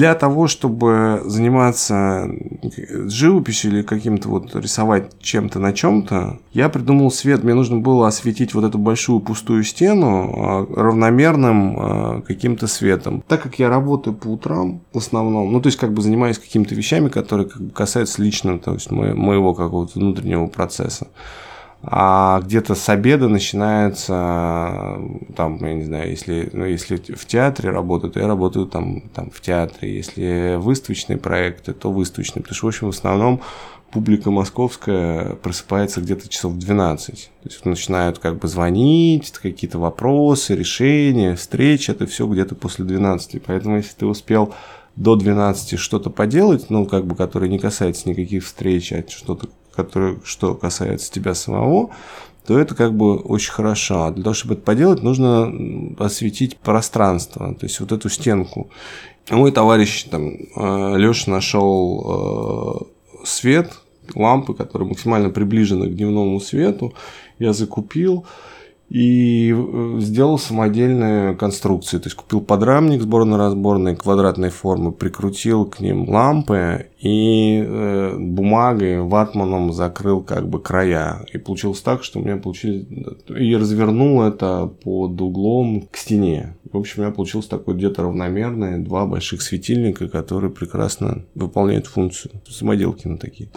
для того, чтобы заниматься живописью или каким-то вот рисовать чем-то на чем-то, я придумал свет. Мне нужно было осветить вот эту большую пустую стену а, равномерным а, каким-то светом. Так как я работаю по утрам в основном, ну то есть как бы занимаюсь какими-то вещами, которые как бы касаются лично, то есть моего какого-то внутреннего процесса а где-то с обеда начинается, там, я не знаю, если, ну, если в театре работаю, то я работаю там, там в театре, если выставочные проекты, то выставочные, потому что, в общем, в основном публика московская просыпается где-то часов в 12. То есть начинают как бы звонить, какие-то вопросы, решения, встречи, это все где-то после 12. Поэтому если ты успел до 12 что-то поделать, ну, как бы, которое не касается никаких встреч, а что-то которое, что касается тебя самого, то это как бы очень хорошо. А для того, чтобы это поделать, нужно осветить пространство, то есть вот эту стенку. Мой товарищ, там, э, Леша нашел э, свет, лампы, которые максимально приближены к дневному свету. Я закупил и э, сделал самодельные конструкции. То есть купил подрамник сборно-разборной квадратной формы, прикрутил к ним лампы и э, бумагой, ватманом закрыл как бы края. И получилось так, что у меня получилось... И развернул это под углом к стене. В общем, у меня получилось такое где-то равномерное два больших светильника, которые прекрасно выполняют функцию самоделки на такие.